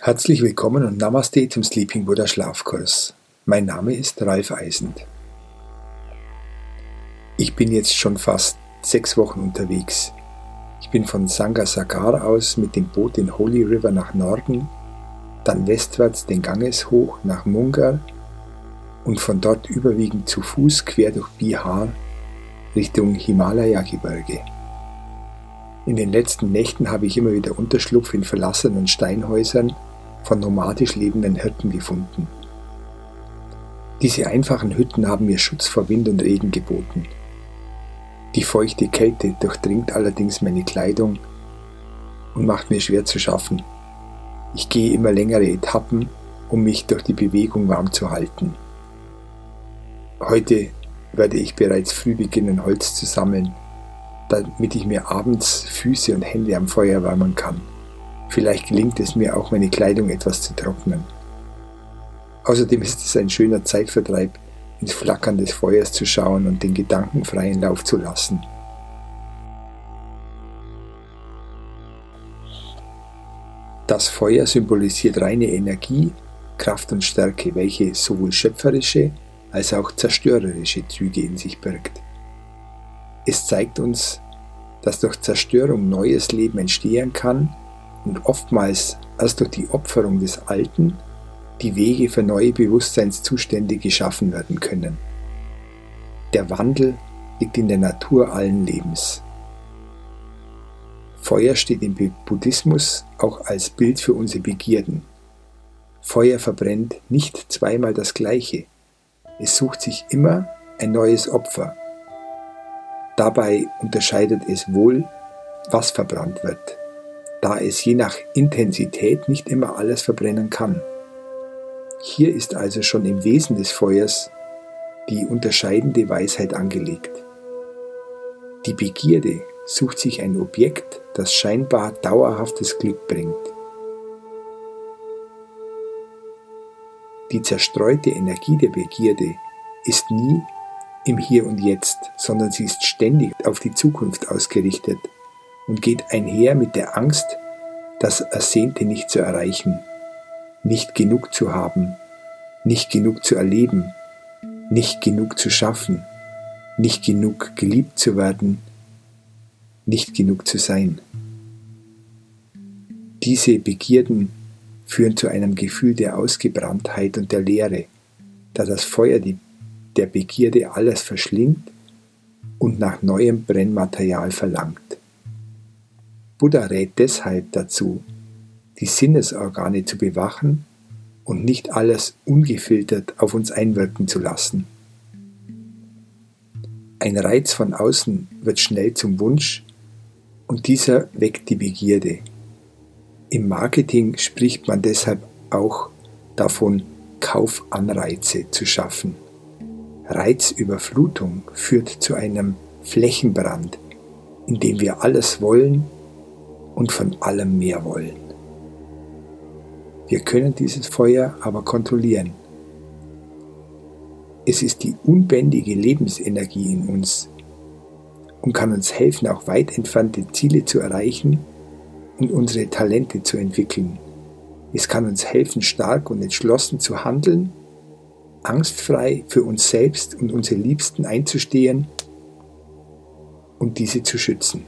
Herzlich willkommen und Namaste zum Sleeping Buddha Schlafkurs. Mein Name ist Ralf Eisend. Ich bin jetzt schon fast sechs Wochen unterwegs. Ich bin von Sangasagar aus mit dem Boot den Holy River nach Norden, dann westwärts den Ganges hoch nach Mungar und von dort überwiegend zu Fuß quer durch Bihar Richtung Himalaya-Gebirge. In den letzten Nächten habe ich immer wieder Unterschlupf in verlassenen Steinhäusern von nomadisch lebenden Hirten gefunden. Diese einfachen Hütten haben mir Schutz vor Wind und Regen geboten. Die feuchte Kälte durchdringt allerdings meine Kleidung und macht mir schwer zu schaffen. Ich gehe immer längere Etappen, um mich durch die Bewegung warm zu halten. Heute werde ich bereits früh beginnen, Holz zu sammeln, damit ich mir abends Füße und Hände am Feuer wärmen kann. Vielleicht gelingt es mir auch, meine Kleidung etwas zu trocknen. Außerdem ist es ein schöner Zeitvertreib, ins Flackern des Feuers zu schauen und den Gedanken freien Lauf zu lassen. Das Feuer symbolisiert reine Energie, Kraft und Stärke, welche sowohl schöpferische als auch zerstörerische Züge in sich birgt. Es zeigt uns, dass durch Zerstörung neues Leben entstehen kann und oftmals erst durch die Opferung des Alten die Wege für neue Bewusstseinszustände geschaffen werden können. Der Wandel liegt in der Natur allen Lebens. Feuer steht im Buddhismus auch als Bild für unsere Begierden. Feuer verbrennt nicht zweimal das Gleiche. Es sucht sich immer ein neues Opfer. Dabei unterscheidet es wohl, was verbrannt wird da es je nach Intensität nicht immer alles verbrennen kann. Hier ist also schon im Wesen des Feuers die unterscheidende Weisheit angelegt. Die Begierde sucht sich ein Objekt, das scheinbar dauerhaftes Glück bringt. Die zerstreute Energie der Begierde ist nie im Hier und Jetzt, sondern sie ist ständig auf die Zukunft ausgerichtet und geht einher mit der Angst, das Ersehnte nicht zu erreichen, nicht genug zu haben, nicht genug zu erleben, nicht genug zu schaffen, nicht genug geliebt zu werden, nicht genug zu sein. Diese Begierden führen zu einem Gefühl der Ausgebranntheit und der Leere, da das Feuer der Begierde alles verschlingt und nach neuem Brennmaterial verlangt. Buddha rät deshalb dazu, die Sinnesorgane zu bewachen und nicht alles ungefiltert auf uns einwirken zu lassen. Ein Reiz von außen wird schnell zum Wunsch und dieser weckt die Begierde. Im Marketing spricht man deshalb auch davon, Kaufanreize zu schaffen. Reizüberflutung führt zu einem Flächenbrand, in dem wir alles wollen und von allem mehr wollen. Wir können dieses Feuer aber kontrollieren. Es ist die unbändige Lebensenergie in uns und kann uns helfen, auch weit entfernte Ziele zu erreichen und unsere Talente zu entwickeln. Es kann uns helfen, stark und entschlossen zu handeln, angstfrei für uns selbst und unsere Liebsten einzustehen und diese zu schützen.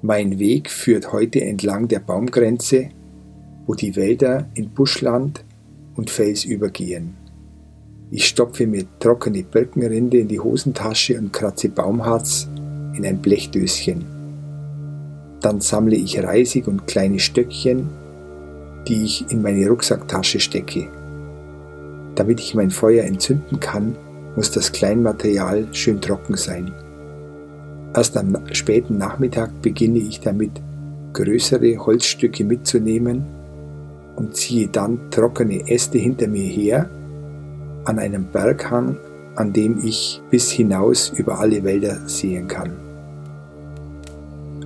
Mein Weg führt heute entlang der Baumgrenze, wo die Wälder in Buschland und Fels übergehen. Ich stopfe mir trockene Birkenrinde in die Hosentasche und kratze Baumharz in ein Blechdöschen. Dann sammle ich Reisig und kleine Stöckchen, die ich in meine Rucksacktasche stecke. Damit ich mein Feuer entzünden kann, muss das Kleinmaterial schön trocken sein. Erst am späten Nachmittag beginne ich damit, größere Holzstücke mitzunehmen und ziehe dann trockene Äste hinter mir her an einem Berghang, an dem ich bis hinaus über alle Wälder sehen kann.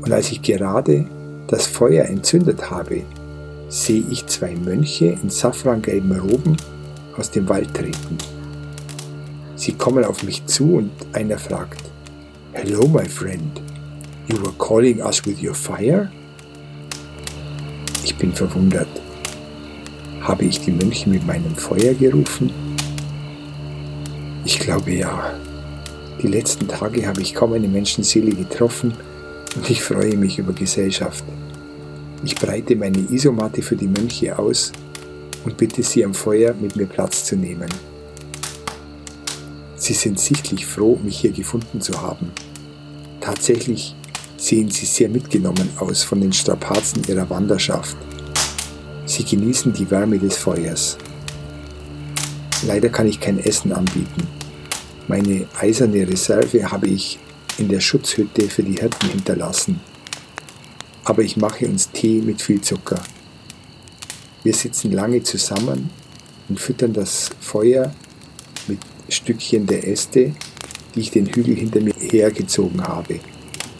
Und als ich gerade das Feuer entzündet habe, sehe ich zwei Mönche in safrangelben Roben aus dem Wald treten. Sie kommen auf mich zu und einer fragt, Hello, my friend. You were calling us with your fire? Ich bin verwundert. Habe ich die Mönche mit meinem Feuer gerufen? Ich glaube ja. Die letzten Tage habe ich kaum eine Menschenseele getroffen und ich freue mich über Gesellschaft. Ich breite meine Isomatte für die Mönche aus und bitte sie am Feuer mit mir Platz zu nehmen. Sie sind sichtlich froh, mich hier gefunden zu haben. Tatsächlich sehen sie sehr mitgenommen aus von den Strapazen ihrer Wanderschaft. Sie genießen die Wärme des Feuers. Leider kann ich kein Essen anbieten. Meine eiserne Reserve habe ich in der Schutzhütte für die Hirten hinterlassen. Aber ich mache uns Tee mit viel Zucker. Wir sitzen lange zusammen und füttern das Feuer mit Stückchen der Äste, die ich den Hügel hinter mir hergezogen habe.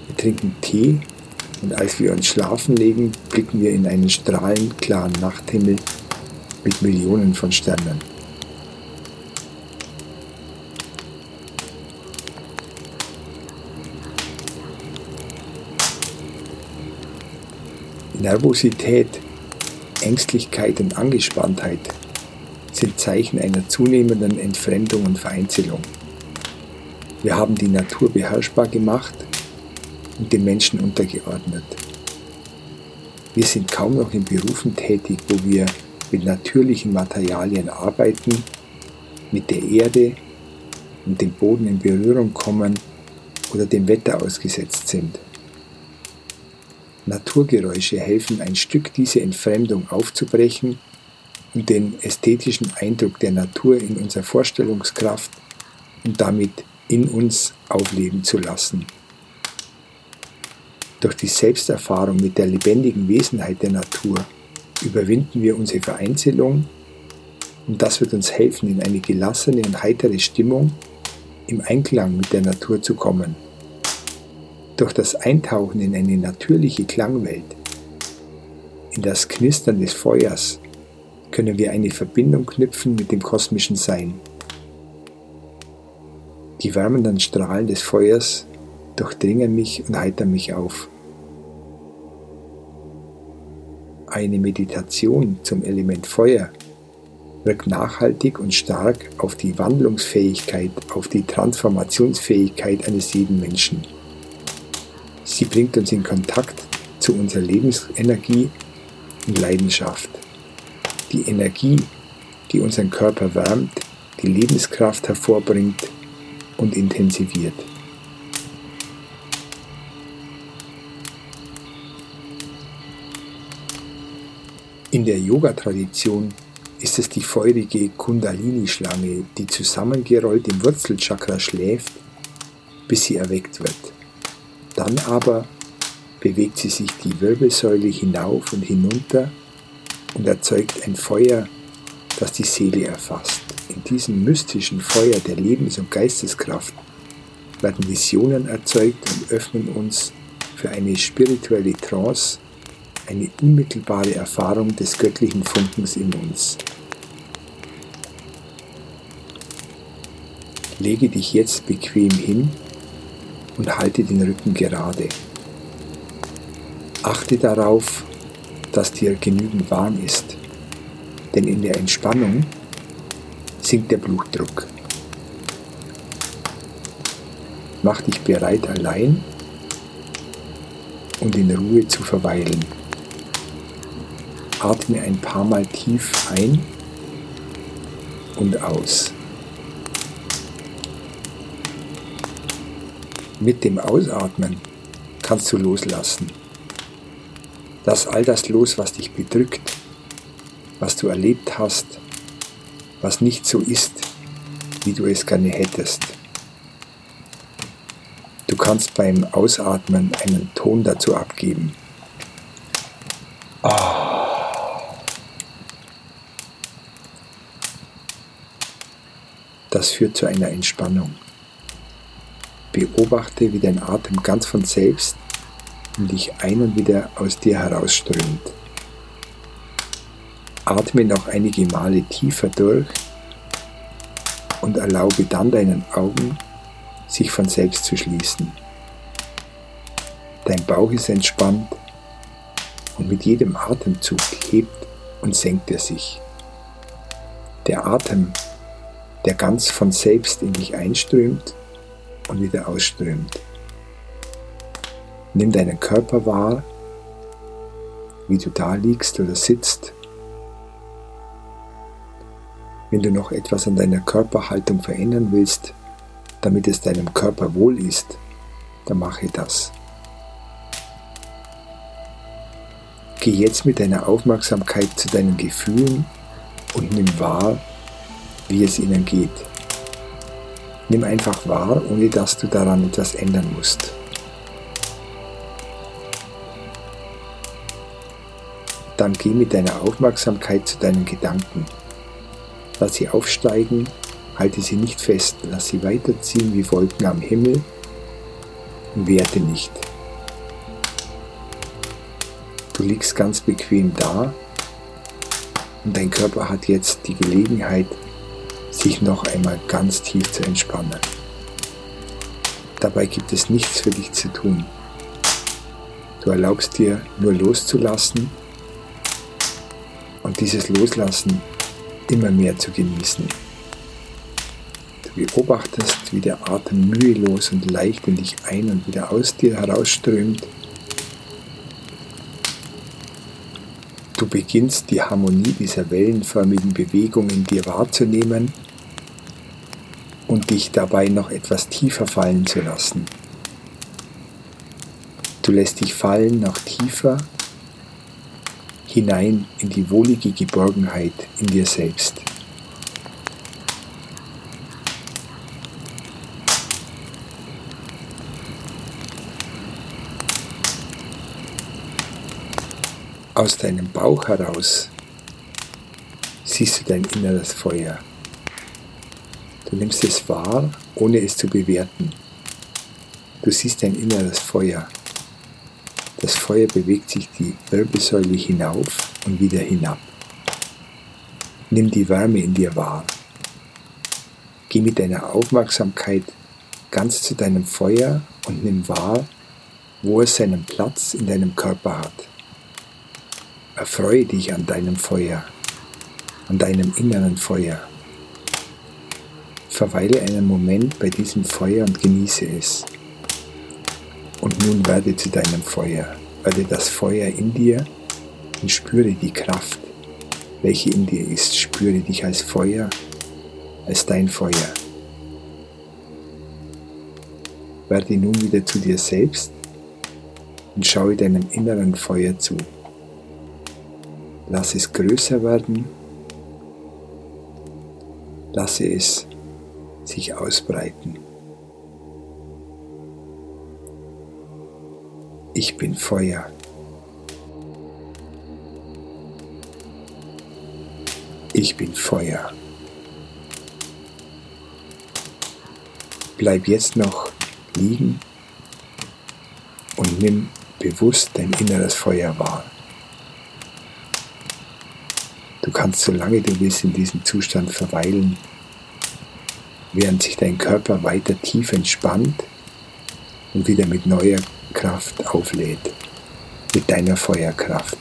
Wir trinken Tee und als wir uns schlafen legen, blicken wir in einen strahlend klaren Nachthimmel mit Millionen von Sternen. Nervosität, Ängstlichkeit und Angespanntheit sind Zeichen einer zunehmenden Entfremdung und Vereinzelung. Wir haben die Natur beherrschbar gemacht und dem Menschen untergeordnet. Wir sind kaum noch in Berufen tätig, wo wir mit natürlichen Materialien arbeiten, mit der Erde und dem Boden in Berührung kommen oder dem Wetter ausgesetzt sind. Naturgeräusche helfen ein Stück diese Entfremdung aufzubrechen und den ästhetischen Eindruck der Natur in unserer Vorstellungskraft und damit in uns aufleben zu lassen. Durch die Selbsterfahrung mit der lebendigen Wesenheit der Natur überwinden wir unsere Vereinzelung und das wird uns helfen, in eine gelassene und heitere Stimmung im Einklang mit der Natur zu kommen. Durch das Eintauchen in eine natürliche Klangwelt, in das Knistern des Feuers, können wir eine Verbindung knüpfen mit dem kosmischen Sein. Die wärmenden Strahlen des Feuers durchdringen mich und heitern mich auf. Eine Meditation zum Element Feuer wirkt nachhaltig und stark auf die Wandlungsfähigkeit, auf die Transformationsfähigkeit eines jeden Menschen. Sie bringt uns in Kontakt zu unserer Lebensenergie und Leidenschaft. Die Energie, die unseren Körper wärmt, die Lebenskraft hervorbringt und intensiviert. In der Yoga-Tradition ist es die feurige Kundalini-Schlange, die zusammengerollt im Wurzelchakra schläft, bis sie erweckt wird. Dann aber bewegt sie sich die Wirbelsäule hinauf und hinunter und erzeugt ein Feuer, das die Seele erfasst. In diesem mystischen Feuer der Lebens- und Geisteskraft werden Visionen erzeugt und öffnen uns für eine spirituelle Trance, eine unmittelbare Erfahrung des göttlichen Funkens in uns. Lege dich jetzt bequem hin und halte den Rücken gerade. Achte darauf, dass dir genügend warm ist, denn in der Entspannung sinkt der Blutdruck. Mach dich bereit, allein und in Ruhe zu verweilen. Atme ein paar Mal tief ein und aus. Mit dem Ausatmen kannst du loslassen. Lass all das los, was dich bedrückt, was du erlebt hast, was nicht so ist, wie du es gerne hättest. Du kannst beim Ausatmen einen Ton dazu abgeben. Das führt zu einer Entspannung. Beobachte, wie dein Atem ganz von selbst in dich ein und wieder aus dir herausströmt. Atme noch einige Male tiefer durch und erlaube dann deinen Augen, sich von selbst zu schließen. Dein Bauch ist entspannt und mit jedem Atemzug hebt und senkt er sich. Der Atem, der ganz von selbst in dich einströmt und wieder ausströmt. Nimm deinen Körper wahr, wie du da liegst oder sitzt. Wenn du noch etwas an deiner Körperhaltung verändern willst, damit es deinem Körper wohl ist, dann mache das. Geh jetzt mit deiner Aufmerksamkeit zu deinen Gefühlen und nimm wahr, wie es ihnen geht. Nimm einfach wahr, ohne dass du daran etwas ändern musst. Dann geh mit deiner Aufmerksamkeit zu deinen Gedanken. Lass sie aufsteigen, halte sie nicht fest, lass sie weiterziehen wie Wolken am Himmel und werte nicht. Du liegst ganz bequem da und dein Körper hat jetzt die Gelegenheit, sich noch einmal ganz tief zu entspannen. Dabei gibt es nichts für dich zu tun. Du erlaubst dir nur loszulassen und dieses Loslassen immer mehr zu genießen. Du beobachtest, wie der Atem mühelos und leicht in dich ein und wieder aus dir herausströmt. Du beginnst die Harmonie dieser wellenförmigen Bewegung in dir wahrzunehmen und dich dabei noch etwas tiefer fallen zu lassen. Du lässt dich fallen noch tiefer hinein in die wohlige Geborgenheit in dir selbst. Aus deinem Bauch heraus siehst du dein inneres Feuer. Du nimmst es wahr, ohne es zu bewerten. Du siehst dein inneres Feuer. Das Feuer bewegt sich die Wirbelsäule hinauf und wieder hinab. Nimm die Wärme in dir wahr. Geh mit deiner Aufmerksamkeit ganz zu deinem Feuer und nimm wahr, wo es seinen Platz in deinem Körper hat. Erfreue dich an deinem Feuer, an deinem inneren Feuer. Verweile einen Moment bei diesem Feuer und genieße es. Und nun werde zu deinem Feuer, werde das Feuer in dir und spüre die Kraft, welche in dir ist. Spüre dich als Feuer, als dein Feuer. Werde nun wieder zu dir selbst und schaue deinem inneren Feuer zu. Lass es größer werden. Lasse es sich ausbreiten. Ich bin Feuer. Ich bin Feuer. Bleib jetzt noch liegen und nimm bewusst dein inneres Feuer wahr. Du kannst, solange du willst, in diesem Zustand verweilen, während sich dein Körper weiter tief entspannt und wieder mit neuer Kraft auflädt, mit deiner Feuerkraft.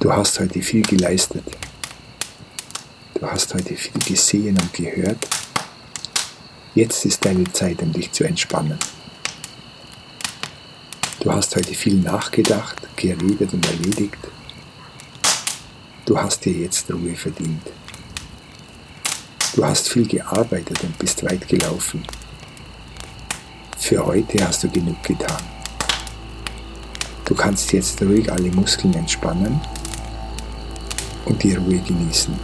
Du hast heute viel geleistet. Du hast heute viel gesehen und gehört. Jetzt ist deine Zeit, um dich zu entspannen. Du hast heute viel nachgedacht, geredet und erledigt. Du hast dir jetzt Ruhe verdient. Du hast viel gearbeitet und bist weit gelaufen. Für heute hast du genug getan. Du kannst jetzt ruhig alle Muskeln entspannen und die Ruhe genießen.